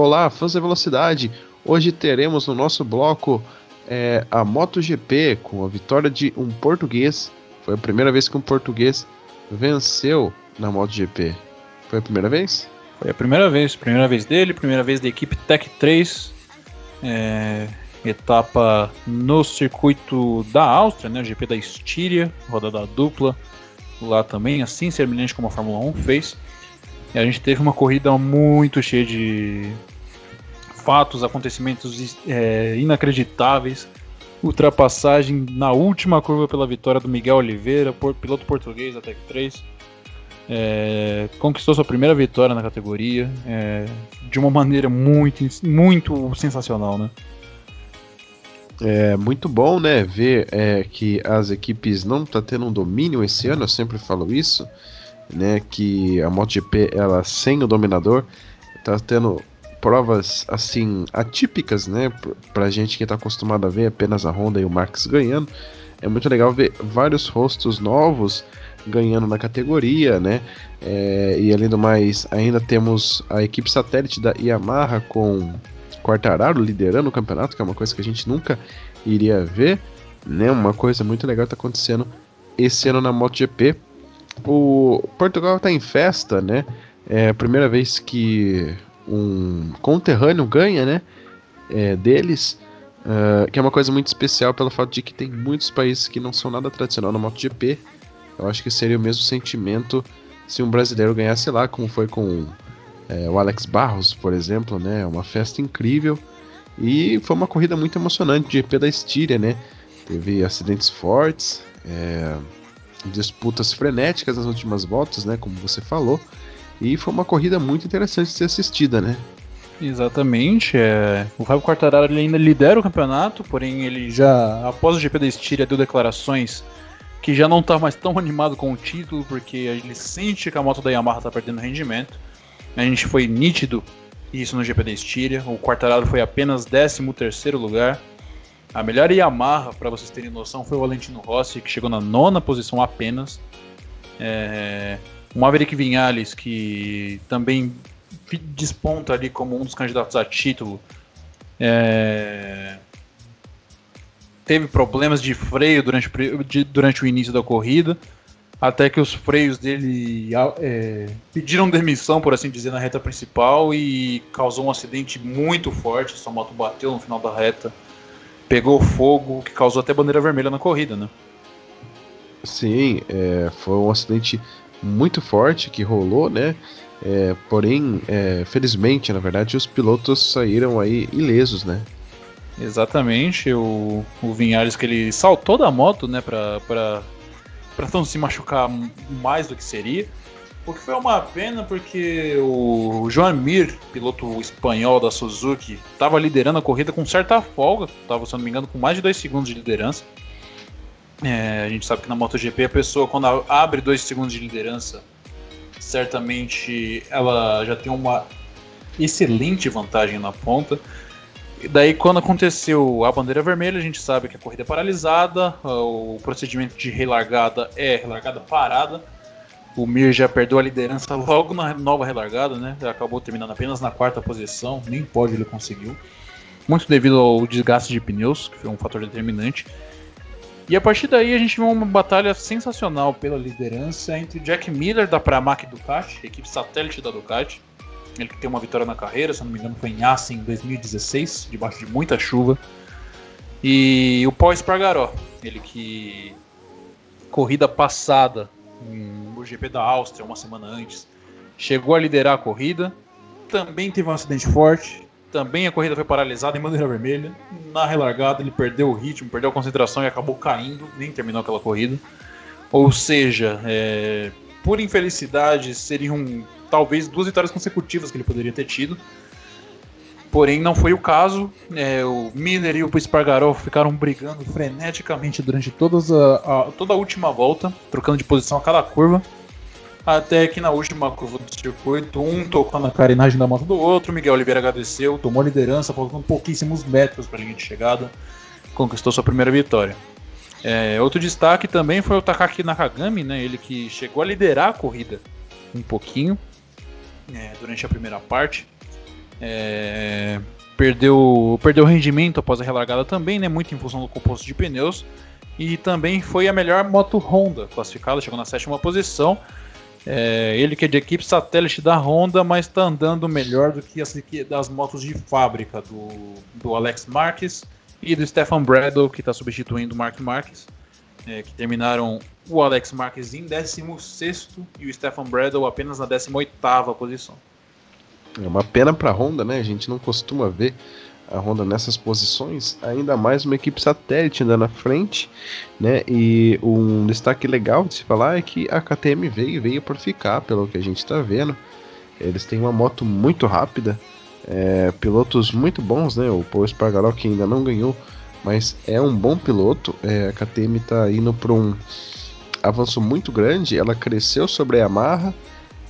Olá, fãs da velocidade! Hoje teremos no nosso bloco é, a MotoGP com a vitória de um português. Foi a primeira vez que um português venceu na MotoGP. Foi a primeira vez? Foi a primeira vez, primeira vez dele, primeira vez da equipe Tech 3. É, etapa no circuito da Áustria, né, o GP da Estíria, rodada dupla, lá também, assim semelhante como a Fórmula 1 fez. A gente teve uma corrida muito cheia de fatos, acontecimentos é, inacreditáveis. Ultrapassagem na última curva pela vitória do Miguel Oliveira, piloto português da Tech 3. É, conquistou sua primeira vitória na categoria é, de uma maneira muito, muito sensacional, né? É muito bom, né, ver é, que as equipes não tá tendo um domínio esse ano, eu sempre falo isso né, que a MotoGP ela sem o dominador está tendo provas assim atípicas, né, pra gente que está acostumado a ver apenas a Honda e o Max ganhando. É muito legal ver vários rostos novos ganhando na categoria, né? É, e além do mais, ainda temos a equipe satélite da Yamaha com Quartararo liderando o campeonato, que é uma coisa que a gente nunca iria ver, né? Uma coisa muito legal está acontecendo esse ano na MotoGP. O Portugal está em festa, né? É a primeira vez que um conterrâneo ganha, né? É, deles, uh, que é uma coisa muito especial pelo fato de que tem muitos países que não são nada tradicional no MotoGP. Eu acho que seria o mesmo sentimento se um brasileiro ganhasse lá, como foi com é, o Alex Barros, por exemplo, né? Uma festa incrível e foi uma corrida muito emocionante, GP da Estíria, né? Teve acidentes fortes. É, disputas frenéticas nas últimas voltas, né, como você falou, e foi uma corrida muito interessante de ser assistida, né? Exatamente. É... O Fábio Quartararo ainda lidera o campeonato, porém ele já, após o GP da Estíria, deu declarações que já não está mais tão animado com o título, porque ele sente que a moto da Yamaha está perdendo rendimento. A gente foi nítido isso no GP da Estíria. O Quartararo foi apenas 13 terceiro lugar. A melhor Yamaha, para vocês terem noção, foi o Valentino Rossi, que chegou na nona posição apenas. É, o Maverick Vinhales, que também desponta ali como um dos candidatos a título. É, teve problemas de freio durante, de, durante o início da corrida, até que os freios dele é, pediram demissão, por assim dizer, na reta principal e causou um acidente muito forte. Sua moto bateu no final da reta pegou fogo, que causou até bandeira vermelha na corrida, né? Sim, é, foi um acidente muito forte que rolou, né? É, porém, é, felizmente, na verdade, os pilotos saíram aí ilesos, né? Exatamente, o, o Vinhares que ele saltou da moto, né, pra, pra, pra não se machucar mais do que seria. O que foi uma pena porque o Joan Mir, piloto espanhol da Suzuki, estava liderando a corrida com certa folga, estava, se não me engano, com mais de 2 segundos de liderança. É, a gente sabe que na MotoGP a pessoa, quando abre 2 segundos de liderança, certamente ela já tem uma excelente vantagem na ponta. E daí, quando aconteceu a bandeira vermelha, a gente sabe que a corrida é paralisada, o procedimento de relargada é relargada parada o Mir já perdeu a liderança logo na nova relargada, né? Acabou terminando apenas na quarta posição, nem pode ele conseguiu. Muito devido ao desgaste de pneus, que foi um fator determinante. E a partir daí a gente viu uma batalha sensacional pela liderança entre Jack Miller da Pramac Ducati, equipe satélite da Ducati. Ele que tem uma vitória na carreira, se não me engano foi em Assen em 2016, debaixo de muita chuva. E o Paul Espargaró, ele que corrida passada no GP da Áustria uma semana antes. Chegou a liderar a corrida, também teve um acidente forte, também a corrida foi paralisada em bandeira vermelha. Na relargada ele perdeu o ritmo, perdeu a concentração e acabou caindo, nem terminou aquela corrida. Ou seja, é, por infelicidade, seriam talvez duas vitórias consecutivas que ele poderia ter tido. Porém, não foi o caso. É, o Miller e o Espargaró ficaram brigando freneticamente durante todas a, a, toda a última volta, trocando de posição a cada curva. Até que na última curva do circuito, um tocou na carenagem da moto do outro. Miguel Oliveira agradeceu, tomou a liderança, faltando pouquíssimos metros para a linha de chegada, conquistou sua primeira vitória. É, outro destaque também foi o Takaki Nakagami, né, ele que chegou a liderar a corrida um pouquinho é, durante a primeira parte É, perdeu, perdeu rendimento após a relargada também, né? Muito em função do composto de pneus. E também foi a melhor moto Honda classificada, chegou na sétima posição. É, ele que é de equipe satélite da Honda, mas está andando melhor do que as das motos de fábrica do, do Alex Marques e do Stefan Bradle, que está substituindo o Mark Marques, é, que terminaram o Alex Marques em 16 e o Stefan Bradle apenas na 18 posição. É uma pena para a Honda, né? A gente não costuma ver a Honda nessas posições, ainda mais uma equipe satélite andando na frente, né? E um destaque legal de se falar é que a KTM veio veio para ficar, pelo que a gente está vendo. Eles têm uma moto muito rápida, é, pilotos muito bons, né? O Paul Espargaró que ainda não ganhou, mas é um bom piloto. É, a KTM está indo para um avanço muito grande. Ela cresceu sobre a Yamaha,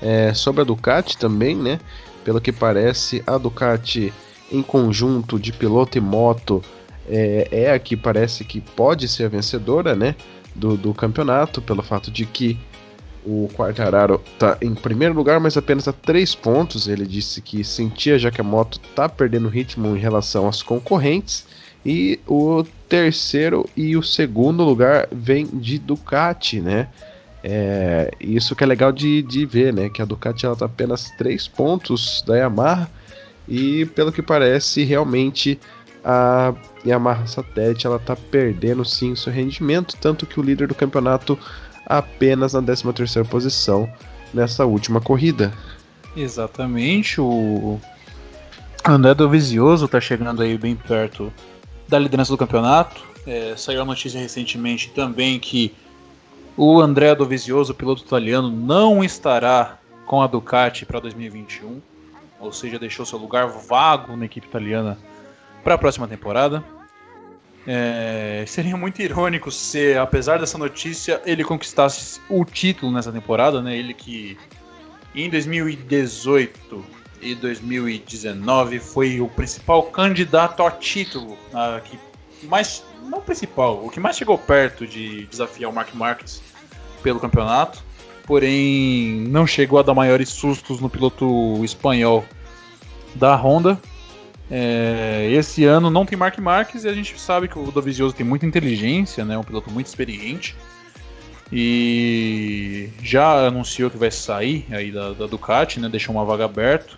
é, sobre a Ducati também, né? Pelo que parece, a Ducati em conjunto de piloto e moto é, é a que parece que pode ser a vencedora, né? Do, do campeonato, pelo fato de que o Quartararo está em primeiro lugar, mas apenas a três pontos. Ele disse que sentia já que a moto está perdendo ritmo em relação às concorrentes. E o terceiro e o segundo lugar vem de Ducati, né? É, isso que é legal de, de ver, né? Que a Ducati ela tá apenas três pontos da Yamaha e pelo que parece, realmente a Yamaha Satélite ela tá perdendo sim seu rendimento, tanto que o líder do campeonato apenas na 13ª posição nessa última corrida. Exatamente, o André Dovizioso tá chegando aí bem perto da liderança do campeonato. É, saiu a notícia recentemente também que o André Dovizioso, piloto italiano, não estará com a Ducati para 2021 ou seja, deixou seu lugar vago na equipe italiana para a próxima temporada. É, seria muito irônico se, apesar dessa notícia, ele conquistasse o título nessa temporada, né? Ele que em 2018 e 2019 foi o principal candidato ao título, a, que mais não principal, o que mais chegou perto de desafiar o Mark Marques pelo campeonato porém não chegou a dar maiores sustos no piloto espanhol da Honda. É, esse ano não tem Mark Marques e a gente sabe que o Dovizioso tem muita inteligência, né, um piloto muito experiente. E já anunciou que vai sair aí da, da Ducati, né, deixou uma vaga aberta.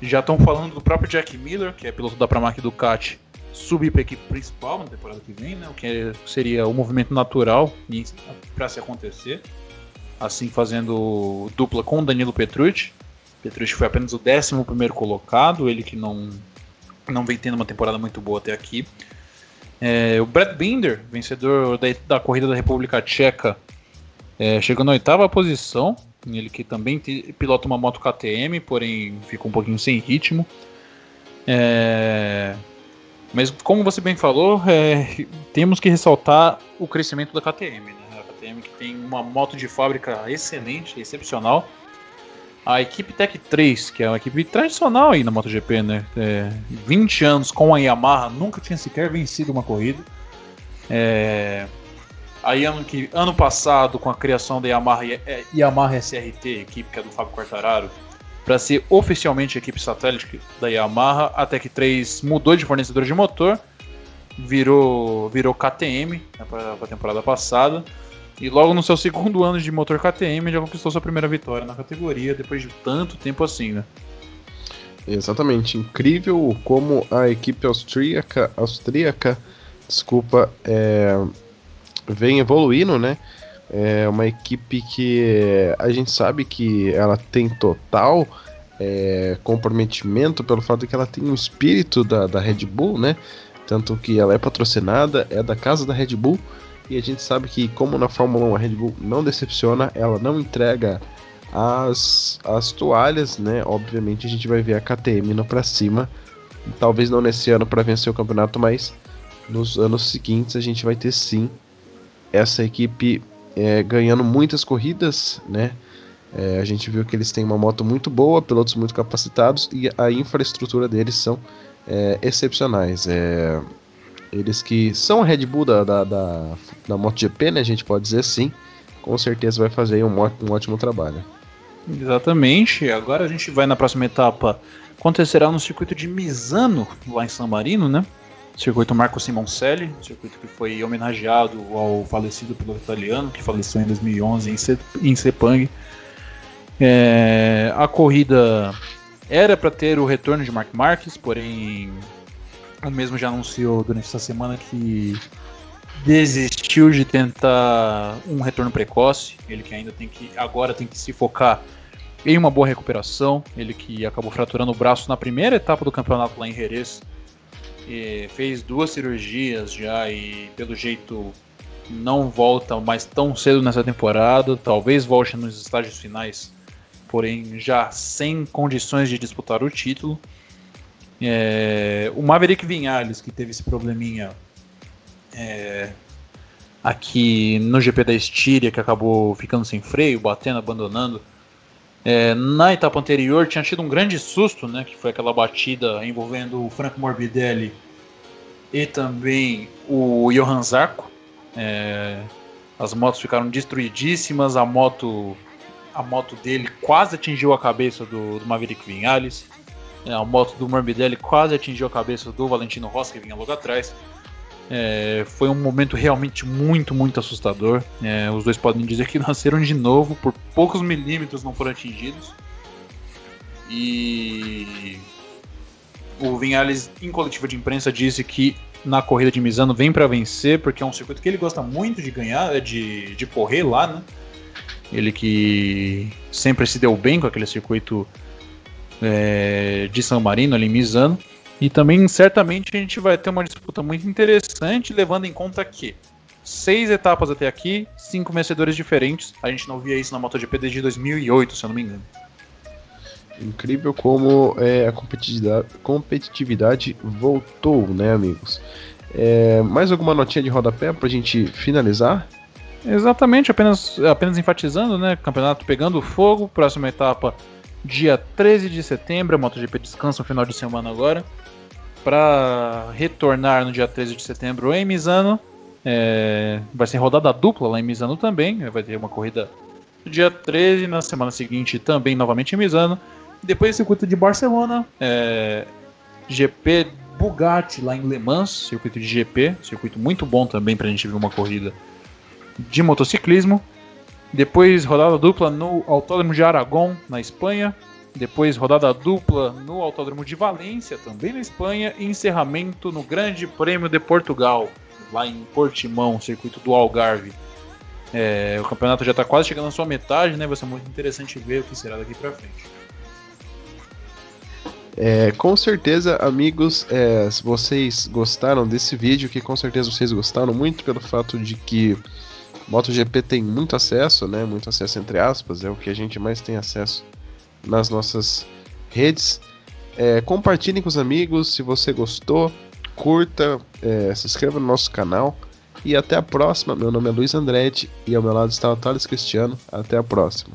Já estão falando do próprio Jack Miller, que é piloto da Pramac Ducati, subir para a equipe principal na temporada que vem, né, o que seria o movimento natural para se acontecer assim fazendo dupla com o Danilo Petrucci. Petrucci foi apenas o 11 colocado, ele que não, não vem tendo uma temporada muito boa até aqui. É, o Brad Binder, vencedor da, da corrida da República Tcheca, é, chegou na oitava posição. Ele que também pilota uma moto KTM, porém ficou um pouquinho sem ritmo. É, mas como você bem falou, é, temos que ressaltar o crescimento da KTM. Né? KTM, que tem uma moto de fábrica excelente, excepcional. A equipe Tech 3, que é uma equipe tradicional aí na MotoGP, né? É, 20 anos com a Yamaha, nunca tinha sequer vencido uma corrida. É, aí ano, que, ano passado, com a criação da Yamaha, é, Yamaha SRT, equipe que é do Fábio Quartararo, para ser oficialmente equipe satélite da Yamaha, a Tech 3 mudou de fornecedor de motor, virou, virou KTM né, para a temporada passada. E logo no seu segundo ano de motor KTM já conquistou sua primeira vitória na categoria depois de tanto tempo assim, né? Exatamente, incrível como a equipe austríaca, austríaca desculpa, é, vem evoluindo, né? É uma equipe que a gente sabe que ela tem total é, comprometimento pelo fato que ela tem um espírito da, da Red Bull, né? Tanto que ela é patrocinada, é da casa da Red Bull, e a gente sabe que, como na Fórmula 1 a Red Bull não decepciona, ela não entrega as, as toalhas, né? Obviamente a gente vai ver a KTM indo pra cima. Talvez não nesse ano para vencer o campeonato, mas nos anos seguintes a gente vai ter sim essa equipe é, ganhando muitas corridas, né? É, a gente viu que eles têm uma moto muito boa, pilotos muito capacitados e a infraestrutura deles são é, excepcionais. É, eles que são a Red Bull da, da, da, da MotoGP, né? A gente pode dizer sim. Com certeza vai fazer um, um ótimo trabalho. Exatamente. Agora a gente vai na próxima etapa acontecerá no circuito de Misano, lá em San Marino, né? Circuito Marco Simoncelli, circuito que foi homenageado ao falecido piloto italiano, que faleceu em 2011 em Sepang. É, a corrida era para ter o retorno de Mark Marques, porém o mesmo já anunciou durante essa semana que desistiu de tentar um retorno precoce. Ele que ainda tem que agora tem que se focar em uma boa recuperação. Ele que acabou fraturando o braço na primeira etapa do campeonato lá em Jerez. Fez duas cirurgias já e pelo jeito não volta mais tão cedo nessa temporada. Talvez volte nos estágios finais, porém já sem condições de disputar o título. É, o Maverick Vinhales, que teve esse probleminha é, aqui no GP da Estíria, que acabou ficando sem freio, batendo, abandonando. É, na etapa anterior tinha tido um grande susto, né, que foi aquela batida envolvendo o Franco Morbidelli e também o Johan Zarco. É, as motos ficaram destruidíssimas, a moto a moto dele quase atingiu a cabeça do, do Maverick Vinhales. É, a moto do Morbidelli quase atingiu a cabeça do Valentino Rossi, que vinha logo atrás. É, foi um momento realmente muito, muito assustador. É, os dois podem dizer que nasceram de novo, por poucos milímetros não foram atingidos. E o Vinhales, em coletiva de imprensa, disse que na corrida de Misano vem para vencer, porque é um circuito que ele gosta muito de ganhar, é de, de correr lá, né? Ele que sempre se deu bem com aquele circuito é, de San Marino, ali em Misano. E também, certamente, a gente vai ter uma disputa muito interessante, levando em conta que seis etapas até aqui, cinco vencedores diferentes. A gente não via isso na MotoGP desde 2008, se eu não me engano. Incrível como é, a competitividade, competitividade voltou, né, amigos? É, mais alguma notinha de rodapé para a gente finalizar? Exatamente, apenas, apenas enfatizando, né? Campeonato pegando fogo, próxima etapa dia 13 de setembro, a MotoGP descansa no final de semana agora para retornar no dia 13 de setembro em Misano. É, vai ser rodada dupla lá em Misano também. Vai ter uma corrida no dia 13, na semana seguinte também novamente em Misano. Depois circuito de Barcelona, é, GP Bugatti lá em Le Mans, circuito de GP, circuito muito bom também para a gente ver uma corrida de motociclismo. Depois rodada dupla no Autódromo de Aragon, na Espanha. Depois, rodada dupla no Autódromo de Valência, também na Espanha. E encerramento no Grande Prêmio de Portugal, lá em Portimão, circuito do Algarve. É, o campeonato já está quase chegando à sua metade, né? Vai ser muito interessante ver o que será daqui para frente. É, com certeza, amigos, é, vocês gostaram desse vídeo, que com certeza vocês gostaram muito pelo fato de que MotoGP tem muito acesso, né? Muito acesso entre aspas, é o que a gente mais tem acesso nas nossas redes. É, compartilhem com os amigos se você gostou, curta, é, se inscreva no nosso canal. E até a próxima. Meu nome é Luiz Andretti e ao meu lado está o Thales Cristiano. Até a próxima.